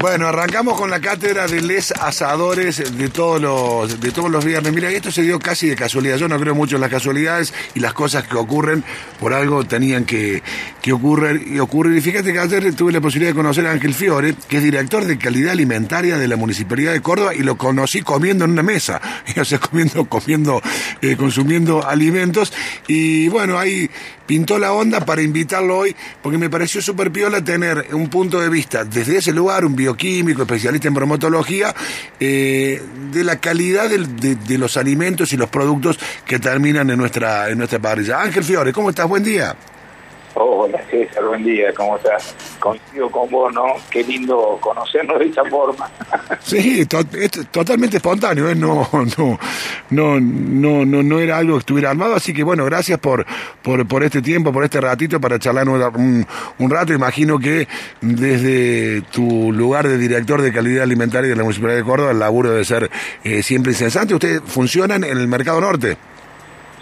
Bueno, arrancamos con la cátedra de les asadores de todos los de todos los viernes. Mira, esto se dio casi de casualidad. Yo no creo mucho en las casualidades y las cosas que ocurren por algo tenían que, que ocurrir y ocurrir. Y fíjate que ayer tuve la posibilidad de conocer a Ángel Fiore, que es director de calidad alimentaria de la Municipalidad de Córdoba, y lo conocí comiendo en una mesa, o sea, comiendo, comiendo, eh, consumiendo alimentos. Y bueno, ahí pintó la onda para invitarlo hoy, porque me pareció súper piola tener un punto de vista desde ese lugar, un bioquímico, especialista en bromatología, eh, de la calidad de los alimentos y los productos que terminan en nuestra, en nuestra parrilla. Ángel Fiore, ¿cómo estás? Buen día. Hola César, buen día, ¿cómo estás? Coincido con vos, ¿no? Qué lindo conocernos de esa forma. Sí, totalmente espontáneo, ¿eh? no, no, no, no, no, no era algo que estuviera armado, así que bueno, gracias por, por, por este tiempo, por este ratito para charlar un- un rato. Imagino que desde tu lugar de director de calidad alimentaria de la Municipalidad de Córdoba, el laburo debe ser eh, siempre incesante. Ustedes funcionan en el mercado norte.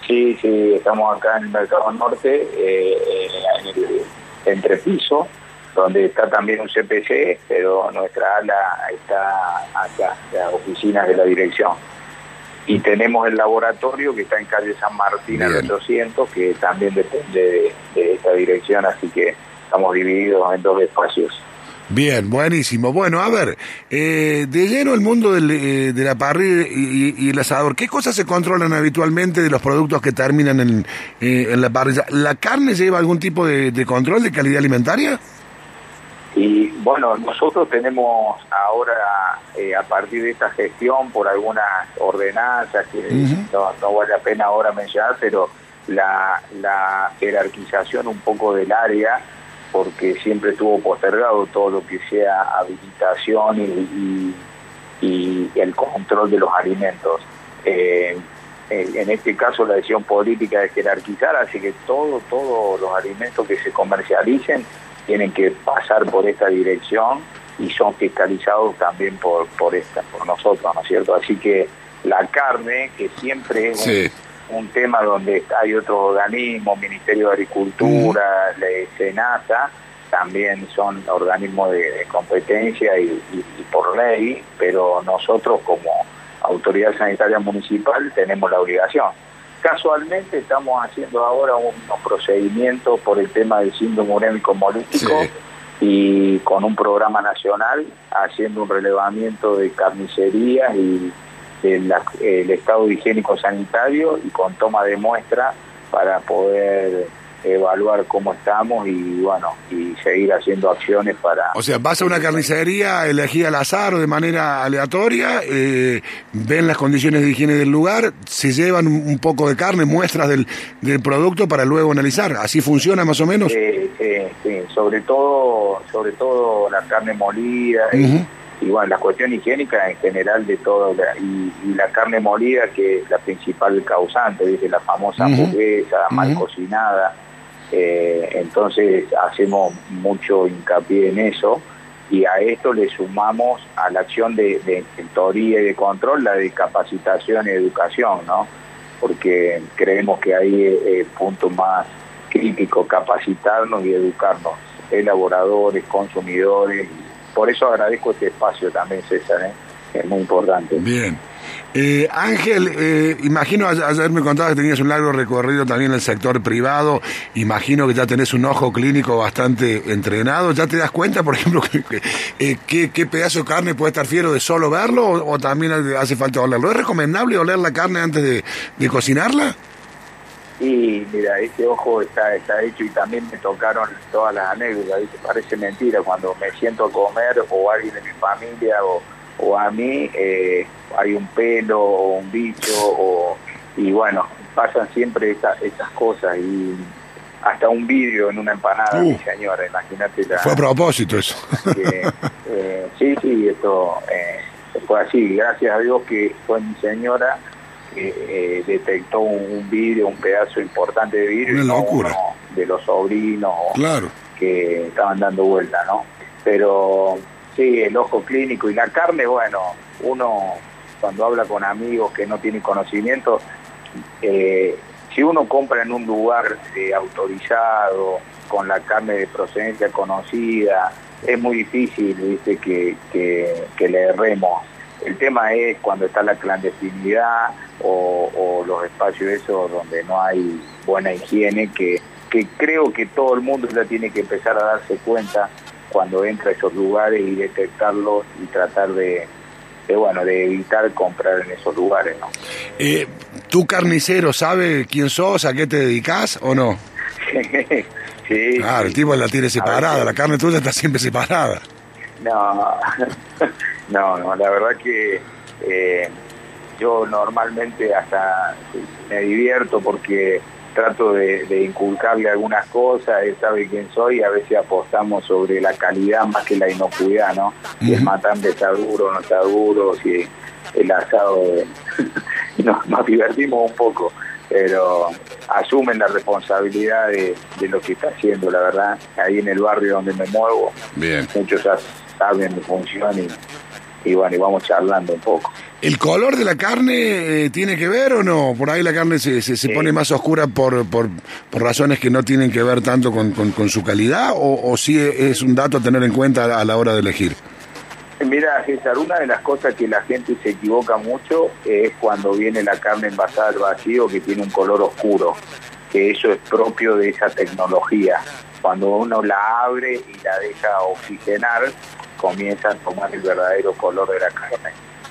Sí, sí, estamos acá en el Mercado Norte, eh, en el entrepiso, donde está también un CPC, pero nuestra ala está acá, las oficinas de la dirección. Y tenemos el laboratorio que está en calle San Martín al Bien. 800, que también depende de, de esta dirección, así que estamos divididos en dos espacios. Bien, buenísimo. Bueno, a ver, eh, de lleno el mundo del, eh, de la parrilla y, y- y el asador, ¿qué cosas se controlan habitualmente de los productos que terminan en, eh, en la parrilla? ¿La carne lleva algún tipo de, de control de calidad alimentaria? Y bueno, nosotros tenemos ahora, eh, a partir de esta gestión, por algunas ordenanzas que no, no vale la pena ahora mencionar, pero la, la jerarquización un poco del área, porque siempre estuvo postergado todo lo que sea habilitación y, y- y el control de los alimentos. Eh, en este caso la decisión política es jerarquizar, así que todo, todos los alimentos que se comercialicen tienen que pasar por esta dirección y son fiscalizados también por, por esta, por nosotros, ¿no es cierto? Así que la carne, que siempre es Sí. un, tema donde hay otros organismos, Ministerio de Agricultura, la SENASA, también son organismos de, de competencia y, y- y por ley, pero nosotros como autoridad sanitaria municipal tenemos la obligación. Casualmente estamos haciendo ahora unos procedimientos por el tema del síndrome urémico molístico Sí. y con un programa nacional haciendo un relevamiento de carnicerías y del el estado higiénico sanitario y con toma de muestra para poder evaluar cómo estamos y bueno y seguir haciendo acciones para O sea, vas a una carnicería, elegí al azar o de manera aleatoria, eh, ven las condiciones de higiene del lugar, se llevan un poco de carne, muestras del, del producto para luego analizar. ¿Así funciona más o menos? Eh, eh, sí, sobre todo sobre todo la carne molida. Y, bueno la cuestión higiénica en general de todo y, y la carne molida que es la principal causante desde la famosa Ujú. hamburguesa mal cocinada eh, entonces hacemos mucho hincapié en eso y a esto le sumamos a la acción de, de y de control la de capacitación y educación no porque creemos que ahí es el punto más crítico, capacitarnos y educarnos, elaboradores, consumidores. Por eso agradezco este espacio también, César, ¿eh? es muy importante. Bien. Eh, Ángel, eh, imagino, ayer me contabas que tenías un largo recorrido también en el sector privado, imagino que ya tenés un ojo clínico bastante entrenado, ¿ya te das cuenta, por ejemplo, que, eh, qué, pedazo de carne puede estar fiero de solo verlo o, también hace falta olerlo? ¿Es recomendable oler la carne antes de cocinarla? Y mira, este ojo está, está hecho y también me tocaron todas las anécdotas, ¿viste? parece mentira cuando me siento a comer o alguien de mi familia o, o a mí eh, hay un pelo o un bicho o, y bueno, pasan siempre esta- estas cosas y hasta un vidrio en una empanada, Uh. mi señora, imagínate la... Fue a propósito eso. que, eh, sí, sí, esto eh, fue así. Gracias a Dios que fue mi señora eh, detectó un, vidrio, un pedazo importante de vidrio. Una locura. de los sobrinos claro. que estaban dando vuelta, ¿no? Pero sí, el ojo clínico y la carne, bueno, uno cuando habla con amigos que no tienen conocimiento, eh, si uno compra en un lugar eh, autorizado, con la carne de procedencia conocida, es muy difícil ¿viste? Que, que, le erremos. El tema es cuando está la clandestinidad o, los espacios esos donde no hay buena higiene, que, que creo que todo el mundo ya tiene que empezar a darse cuenta cuando entra a esos lugares y detectarlos y tratar de, bueno de evitar comprar en esos lugares no eh, tú carnicero sabe quién sos a qué te dedicas o no sí claro el tipo la tiene separada la carne tuya está siempre separada. No no no la verdad que eh, yo normalmente hasta me divierto porque trato de, inculcarle algunas cosas, él sabe quién soy y a veces apostamos sobre la calidad más que la inocuidad, ¿no? Si el matante está duro, no está duro, si el asado... nos, divertimos un poco, pero asumen la responsabilidad de, lo que está haciendo, la verdad, ahí en el barrio donde me muevo. Bien. Muchos saben mi función y y bueno, y vamos charlando un poco. ¿El color de la carne eh, tiene que ver o no? Por ahí la carne se, se, pone más oscura por, por, por, razones que no tienen que ver tanto con, con, su calidad o, o sí es un dato a tener en cuenta a la hora de elegir? Mira, César, una de las cosas que la gente se equivoca mucho es cuando viene la carne envasada al vacío que tiene un color oscuro, que eso es propio de esa tecnología. Cuando uno la abre y la deja oxigenar, comienza a tomar el verdadero color de la carne.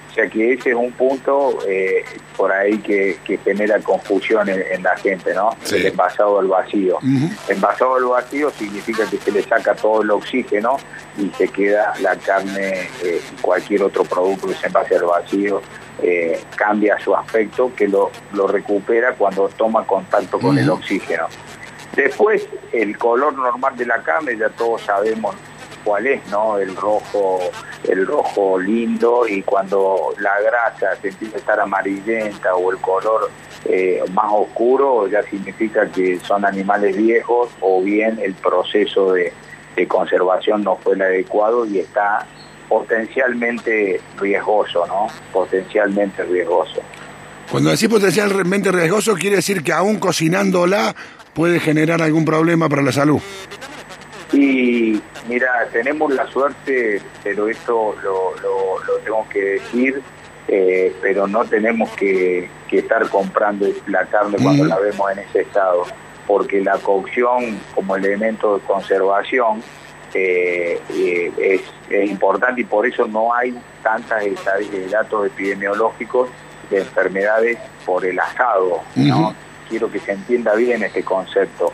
O sea que ese es un punto eh, por ahí que, genera confusión en, la gente, ¿no? El envasado al vacío. Envasado al vacío significa que se le saca todo el oxígeno y se queda la carne, eh, cualquier otro producto que se envase al vacío, eh, cambia su aspecto, que lo, lo recupera cuando toma contacto con el oxígeno. Después, el color normal de la carne, ya todos sabemos cuál es, ¿no? El rojo, el rojo lindo y cuando la grasa se empieza a estar amarillenta o el color eh, más oscuro ya significa que son animales viejos o bien el proceso de, conservación no fue el adecuado y está potencialmente riesgoso, ¿no? Potencialmente riesgoso. Cuando decís potencialmente riesgoso, quiere decir que aún cocinándola puede generar algún problema para la salud. Y mira, tenemos la suerte, pero esto lo, lo, tengo que decir, eh, pero no tenemos que, estar comprando la carne cuando la vemos en ese estado, porque la cocción como elemento de conservación eh, eh, es, importante y por eso no hay tantas datos epidemiológicos de enfermedades por el asado. ¿no? Quiero que se entienda bien este concepto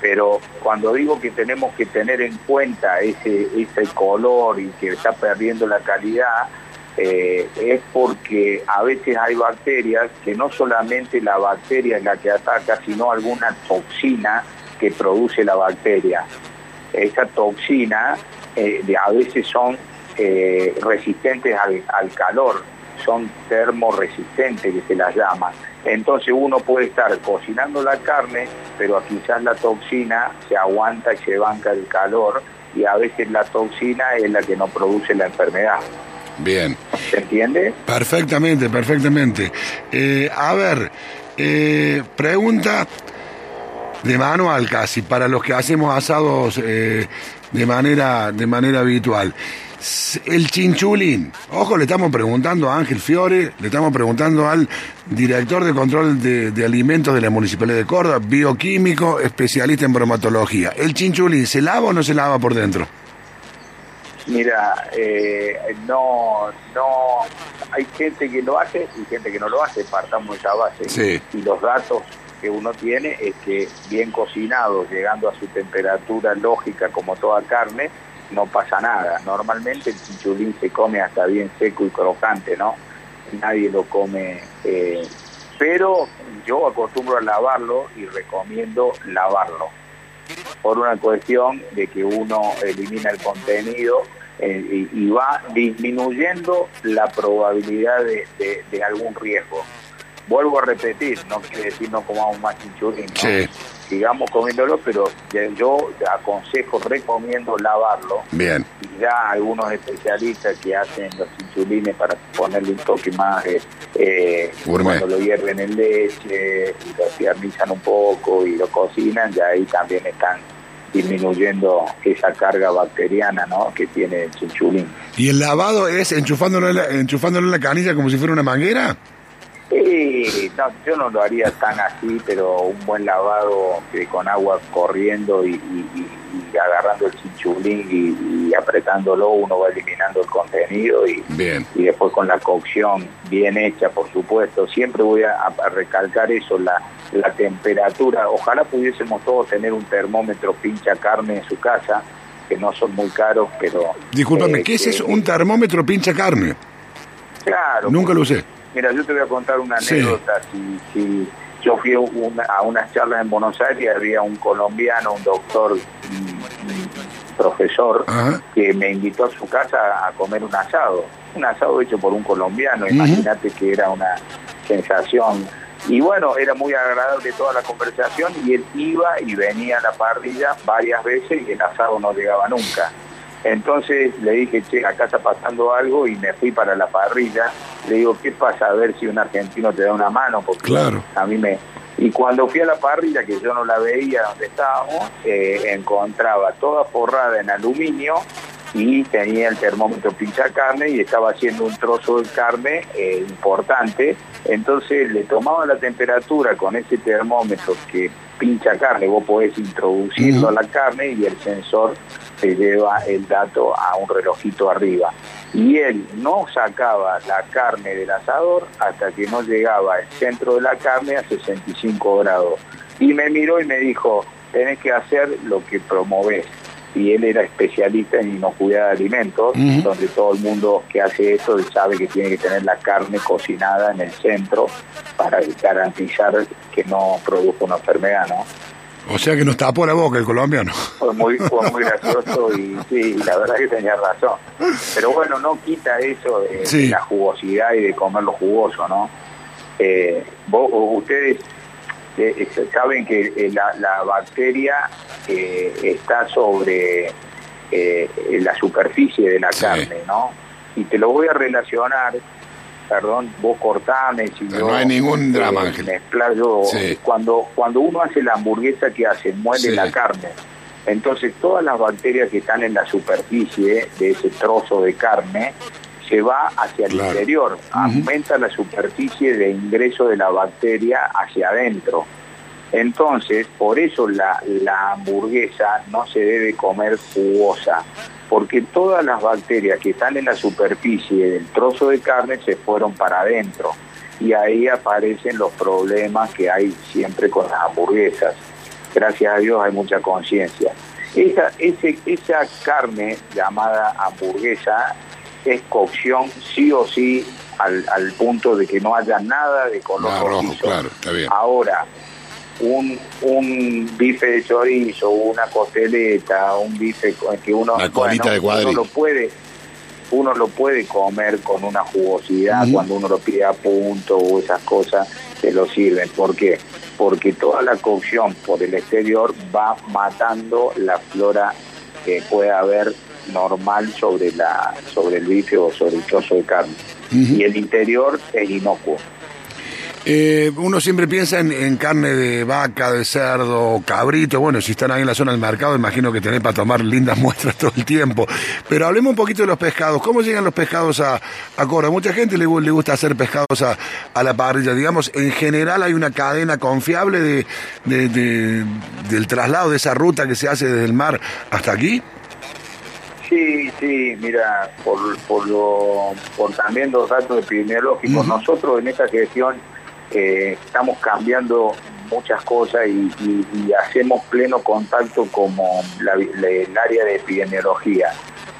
pero cuando digo que tenemos que tener en cuenta ese, ese color y que está perdiendo la calidad, eh, es porque a veces hay bacterias que no solamente la bacteria es la que ataca, sino alguna toxina que produce la bacteria. Esa toxina eh, a veces son eh, resistentes al, al calor, son termoresistentes que se las llama. Entonces uno puede estar cocinando la carne, pero quizás la toxina se aguanta y se banca el calor y a veces la toxina es la que no produce la enfermedad. Bien. ¿Se entiende? Perfectamente, perfectamente. Eh, a ver, eh, pregunta de manual casi, para los que hacemos asados eh, de, manera, de manera habitual. El chinchulín. Ojo, le estamos preguntando a Ángel Fiore, le estamos preguntando al director de control de, alimentos de la Municipalidad de Córdoba, bioquímico, especialista en bromatología. ¿El chinchulín se lava o no se lava por dentro? Mira, eh, no, no, hay gente que lo hace y gente que no lo hace, partamos esa base. Y los datos que uno tiene es que bien cocinado, llegando a su temperatura lógica como toda carne, no pasa nada. Normalmente el chinchulín se come hasta bien seco y crocante, ¿no? Nadie lo come, eh, pero yo acostumbro a lavarlo y recomiendo lavarlo por una cuestión de que uno elimina el contenido eh, y, va disminuyendo la probabilidad de, algún riesgo. vuelvo a repetir, no quiere decir no comamos más chinchulín. Sigamos comiéndolo, pero yo aconsejo, recomiendo lavarlo. Bien. Y ya algunos especialistas que hacen los chinchulines para ponerle un toque más, eh, cuando lo hierven en leche, y lo tiernizan un poco y lo cocinan, ya ahí también están disminuyendo esa carga bacteriana ¿no? que tiene el chinchulín. ¿Y el lavado es enchufándolo en la, enchufándolo en la canilla como si fuera una manguera? Sí, no, yo no lo haría tan así, pero un buen lavado con agua corriendo y, agarrando el chinchulín y, apretándolo, uno va eliminando el contenido y, y después con la cocción bien hecha, por supuesto. Siempre voy a, recalcar eso, la, la temperatura. Ojalá pudiésemos todos tener un termómetro pincha carne en su casa, que no son muy caros, pero... Discúlpame, eh, ¿qué es eso? ¿Un termómetro pincha carne? Claro. Nunca lo usé. Mira, yo te voy a contar una anécdota. Si, yo fui a unas charlas en Buenos Aires y había un colombiano, un doctor, un, profesor, que me invitó a su casa a comer un asado. Un asado hecho por un colombiano. Imagínate que era una sensación. Y bueno, era muy agradable toda la conversación y él iba y venía a la parrilla varias veces y el asado no llegaba nunca. Entonces le dije, che, acá está pasando algo y me fui para la parrilla. Le digo, ¿qué pasa? A ver si un argentino te da una mano, porque claro. a mí me... Y cuando fui a la parrilla, que yo no la veía donde estábamos, eh, encontraba toda forrada en aluminio y tenía el termómetro pincha carne y estaba haciendo un trozo de carne eh, importante. Entonces le tomaba la temperatura con ese termómetro que pincha carne, vos podés introducirlo a la carne y el sensor se lleva el dato a un relojito arriba. Y él no sacaba la carne del asador hasta que no llegaba el centro de la carne a 65 grados. Y me miró y me dijo, tenés que hacer lo que promovés. Y él era especialista en inocuidad de alimentos, donde todo el mundo que hace eso sabe que tiene que tener la carne cocinada en el centro para garantizar que no produzca una enfermedad, ¿no? O sea que nos tapó la boca el colombiano. Fue muy, muy gracioso y sí, la verdad que tenía razón. Pero bueno, no quita eso de, la jugosidad y de comer lo jugoso, ¿no? Eh, ustedes eh, eh, saben que la, bacteria está sobre la superficie de la carne, ¿no? Y te lo voy a relacionar perdón, vos cortame, si no hay ningún drama, me Cuando, cuando uno hace la hamburguesa, que hace? Muele la carne. Entonces todas las bacterias que están en la superficie de ese trozo de carne se va hacia el interior, aumenta la superficie de ingreso de la bacteria hacia adentro. Entonces, por eso la, la hamburguesa no se debe comer jugosa, porque todas las bacterias que están en la superficie del trozo de carne se fueron para adentro y ahí aparecen los problemas que hay siempre con las hamburguesas. Gracias a Dios hay mucha conciencia. Esa, esa carne llamada hamburguesa es cocción sí o sí al, punto de que no haya nada de color rojo. Claro, está bien. Ahora, un, un bife de chorizo, una costeleta, un bife que uno, uno lo puede uno lo puede comer con una jugosidad cuando uno lo pide a punto o esas cosas que lo sirven. ¿Por qué? Porque toda la cocción por el exterior va matando la flora que puede haber normal sobre la sobre el bife o sobre el trozo de carne. Y el interior es inocuo. Eh, uno siempre piensa en, carne de vaca, de cerdo, cabrito. Bueno, si están ahí en la zona del mercado, imagino que tenés para tomar lindas muestras todo el tiempo. Pero hablemos un poquito de los pescados. ¿Cómo llegan los pescados a, a Cora? Mucha gente le, le gusta hacer pescados a, a, la parrilla. Digamos, en general hay una cadena confiable de, del traslado de esa ruta que se hace desde el mar hasta aquí. Sí, sí, mira, por, por, lo, por también los datos epidemiológicos, nosotros en esta gestión estamos cambiando muchas cosas y, hacemos pleno contacto como el área de epidemiología,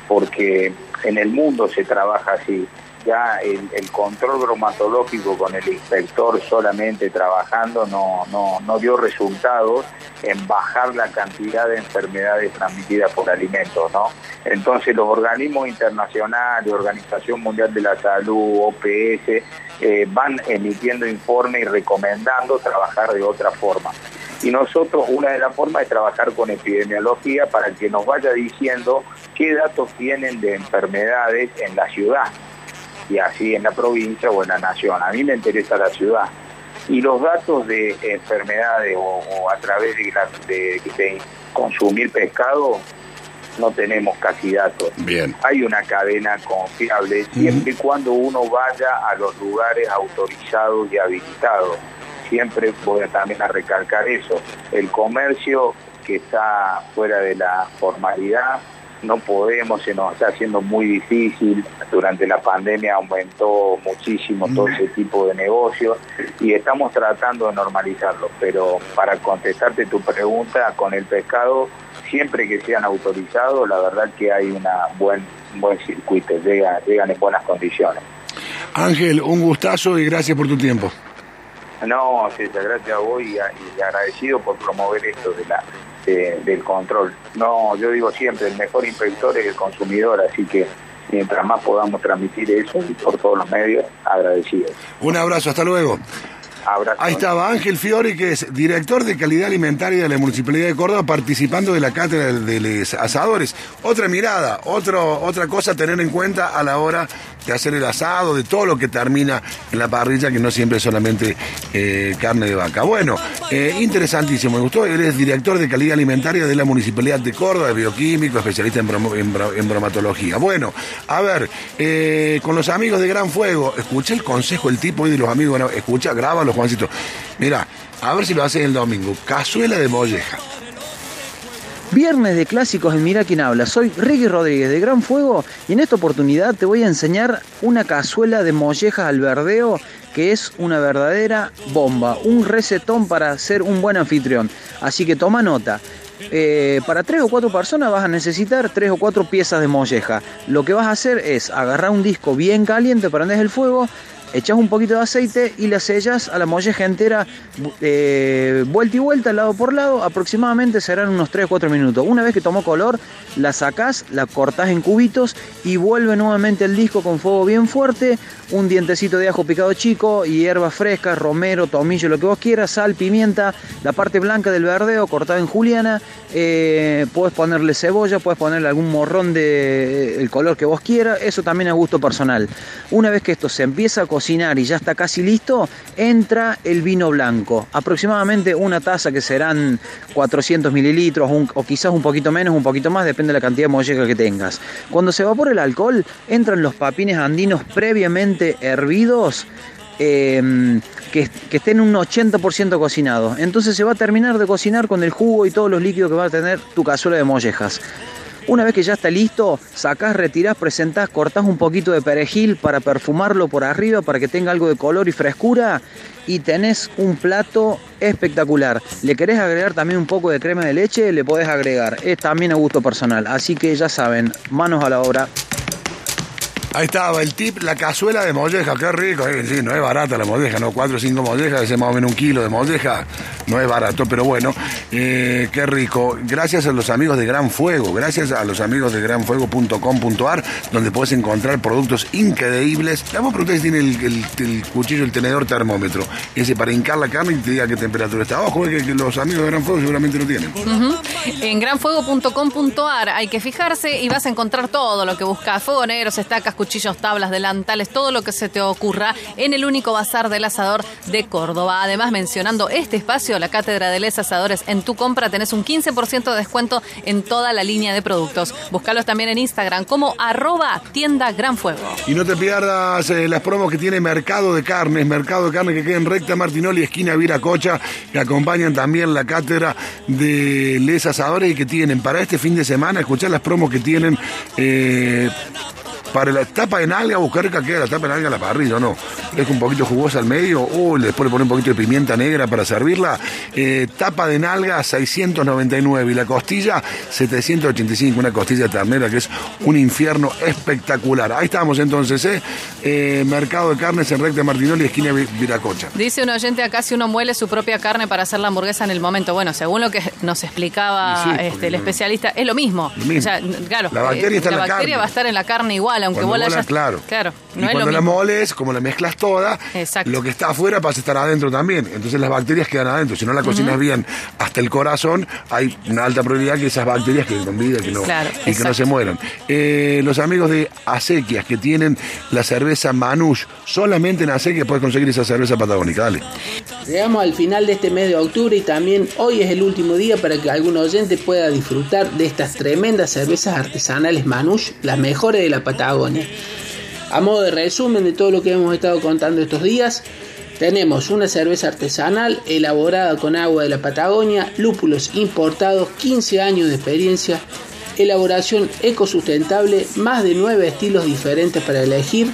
porque en el mundo se trabaja así. Ya el, control bromatológico con el inspector solamente trabajando no, no, no dio resultados en bajar la cantidad de enfermedades transmitidas por alimentos, ¿no? Entonces los organismos internacionales, Organización Mundial de la Salud, OPS, eh, van emitiendo informes y recomendando trabajar de otra forma. Y nosotros una de las formas es trabajar con epidemiología para que nos vaya diciendo qué datos tienen de enfermedades en la ciudad y así en la provincia o en la nación. A mí me interesa la ciudad. Y los datos de enfermedades o, a través de, de, consumir pescado no tenemos casi datos. Bien. Hay una cadena confiable siempre y cuando uno vaya a los lugares autorizados y habilitados. Siempre voy a también a recalcar eso. El comercio que está fuera de la formalidad no podemos, se nos está haciendo muy difícil. Durante la pandemia aumentó muchísimo todo ese tipo de negocios y estamos tratando de normalizarlo. Pero para contestarte tu pregunta, con el pescado, siempre que sean autorizados, la verdad que hay una buen, un buen circuito, llegan, llegan en buenas condiciones. Ángel, un gustazo y gracias por tu tiempo. No, César, gracias a vos y, y agradecido por promover esto de la del control. No, yo digo siempre, el mejor inspector es el consumidor, así que mientras más podamos transmitir eso por todos los medios, agradecidos. Un abrazo, hasta luego. Ahí estaba Ángel Fiori, que es director de calidad alimentaria de la Municipalidad de Córdoba, participando de la cátedra de los asadores. Otra mirada, otro, otra cosa a tener en cuenta a la hora de hacer el asado, de todo lo que termina en la parrilla, que no siempre es solamente eh, carne de vaca. Bueno, eh, interesantísimo, me gustó. Él es director de calidad alimentaria de la Municipalidad de Córdoba, bioquímico, especialista en, bromatología. Bueno, a ver, eh, con los amigos de Gran Fuego, escuché el consejo, el tipo y de los amigos, escucha, grábalo Juancito. Mira, a ver si lo haces el domingo. Cazuela de molleja. Viernes de clásicos en Mira quién habla. Soy Ricky Rodríguez de Gran Fuego y en esta oportunidad te voy a enseñar una cazuela de mollejas al verdeo que es una verdadera bomba, un recetón para ser un buen anfitrión. Así que toma nota. Eh, para tres o cuatro personas vas a necesitar tres o cuatro piezas de molleja. Lo que vas a hacer es agarrar un disco bien caliente, prendes el fuego, echas un poquito de aceite y la sellas a la molleja entera, eh, vuelta y vuelta, lado por lado, aproximadamente serán unos 3-4 minutos. Una vez que tomó color, la sacás, la cortás en cubitos y vuelve nuevamente el disco con fuego bien fuerte, un dientecito de ajo picado chico, hierbas frescas, romero, tomillo, lo que vos quieras, sal, pimienta, la parte blanca del verdeo cortada en juliana, eh, puedes ponerle cebolla, puedes ponerle algún morrón de el color que vos quieras, eso también es gusto personal. Una vez que esto se empieza a cocinar y ya está casi listo, entra el vino blanco, aproximadamente una taza que serán 400 mililitros o quizás un poquito menos, un poquito más, depende de la cantidad de molleja que tengas. Cuando se evapora el alcohol, entran los papines andinos previamente hervidos em, que, que, estén un 80% cocinados. Entonces se va a terminar de cocinar con el jugo y todos los líquidos que va a tener tu cazuela de mollejas. Una vez que ya está listo, sacás, retirás, presentás, cortás un poquito de perejil para perfumarlo por arriba para que tenga algo de color y frescura y tenés un plato espectacular. ¿Le querés agregar también un poco de crema de leche? Le podés agregar. Es también a gusto personal. Así que ya saben, manos a la obra. Ahí estaba el tip, la cazuela de molleja, qué rico. Eh, no es barata la molleja, ¿no? Cuatro o cinco mollejas, ese más o menos un kilo de molleja, no es barato, pero bueno, eh, qué rico. Gracias a los amigos de Gran Fuego, gracias a los amigos de granfuego.com.ar, donde puedes encontrar productos increíbles. Le vamos a preguntar si tiene el, cuchillo, el tenedor termómetro, ese para hincar la carne y te diga qué temperatura está. Ojo, que, que los amigos de Gran Fuego seguramente lo tienen. En granfuego.com.ar hay que fijarse y vas a encontrar todo lo que buscas. Fuego negro, estacas, cuchillos, tablas, delantales, todo lo que se te ocurra en el único bazar del asador de Córdoba. Además, mencionando este espacio, la Cátedra de Les Asadores, en tu compra tenés un 15% de descuento en toda la línea de productos. Búscalos también en Instagram como arroba tienda Gran Fuego. Y no te pierdas eh, las promos que tiene Mercado de Carnes, Mercado de Carne que queda en recta Martinoli, esquina Viracocha, que acompañan también la Cátedra de Les Asadores y que tienen para este fin de semana, escuchar las promos que tienen. Eh, para la tapa de nalga, buscar que queda la tapa de nalga a la parrilla, ¿no? Es un poquito jugosa al medio, uy, después le pone un poquito de pimienta negra para servirla. Eh, tapa de nalga 699 y la costilla 785, una costilla ternera que es un infierno espectacular. Ahí estamos entonces, ¿eh? Eh, mercado de carnes en recta Martinoli, esquina Viracocha. Dice un oyente acá si uno muele su propia carne para hacer la hamburguesa en el momento. Bueno, según lo que nos explicaba sí, este, el especialista, es lo mismo. Lo mismo. O sea, claro, La bacteria eh, está en la bacteria carne. va a estar en la carne igual, aunque Cuando claro. Claro, y es lo cuando la mismo. moles, como la mezclas toda, Exacto. lo que está afuera pasa a estar adentro también. Entonces las bacterias quedan adentro. Si no la cocinas bien hasta el corazón, hay una alta probabilidad que esas bacterias queden con vida que no, Claro, y que no se mueran. Eh, los amigos de Acequias que tienen la cerveza Manush, solamente en Acequias puedes conseguir esa cerveza patagónica. Dale. Llegamos al final de este mes de octubre y también hoy es el último día para que algún oyente pueda disfrutar de estas tremendas cervezas artesanales Manush, las mejores de la Patagonia. A modo de resumen de todo lo que hemos estado contando estos días, tenemos una cerveza artesanal elaborada con agua de la Patagonia, lúpulos importados, 15 años de experiencia, elaboración ecosustentable, más de 9 estilos diferentes para elegir,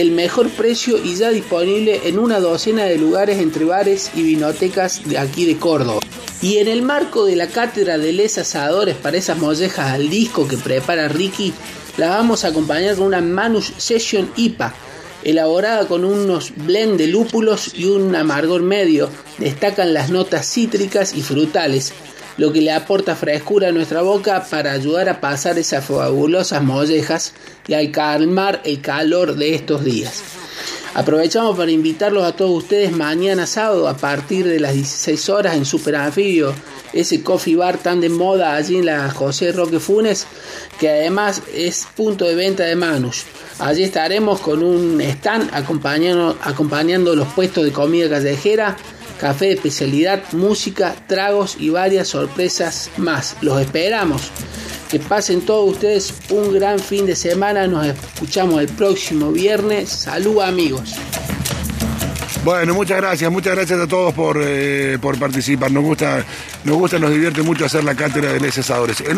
el mejor precio y ya disponible en una docena de lugares entre bares y vinotecas de aquí de Córdoba. Y en el marco de la cátedra de les asadores para esas mollejas al disco que prepara Ricky, la vamos a acompañar con una Manush Session IPA, elaborada con unos blend de lúpulos y un amargor medio. Destacan las notas cítricas y frutales, lo que le aporta frescura a nuestra boca para ayudar a pasar esas fabulosas mollejas y al calmar el calor de estos días. Aprovechamos para invitarlos a todos ustedes mañana sábado a partir de las 16 horas en Super Anfibio, ese coffee bar tan de moda allí en la José Roque Funes, que además es punto de venta de Manush. Allí estaremos con un stand acompañando, acompañando los puestos de comida callejera, café de especialidad, música, tragos y varias sorpresas más. Los esperamos. Que pasen todos ustedes un gran fin de semana. Nos escuchamos el próximo viernes. Salud amigos. Bueno, muchas gracias, muchas gracias a todos por, eh, por participar. Nos gusta, nos gusta, nos divierte mucho hacer la cátedra de. En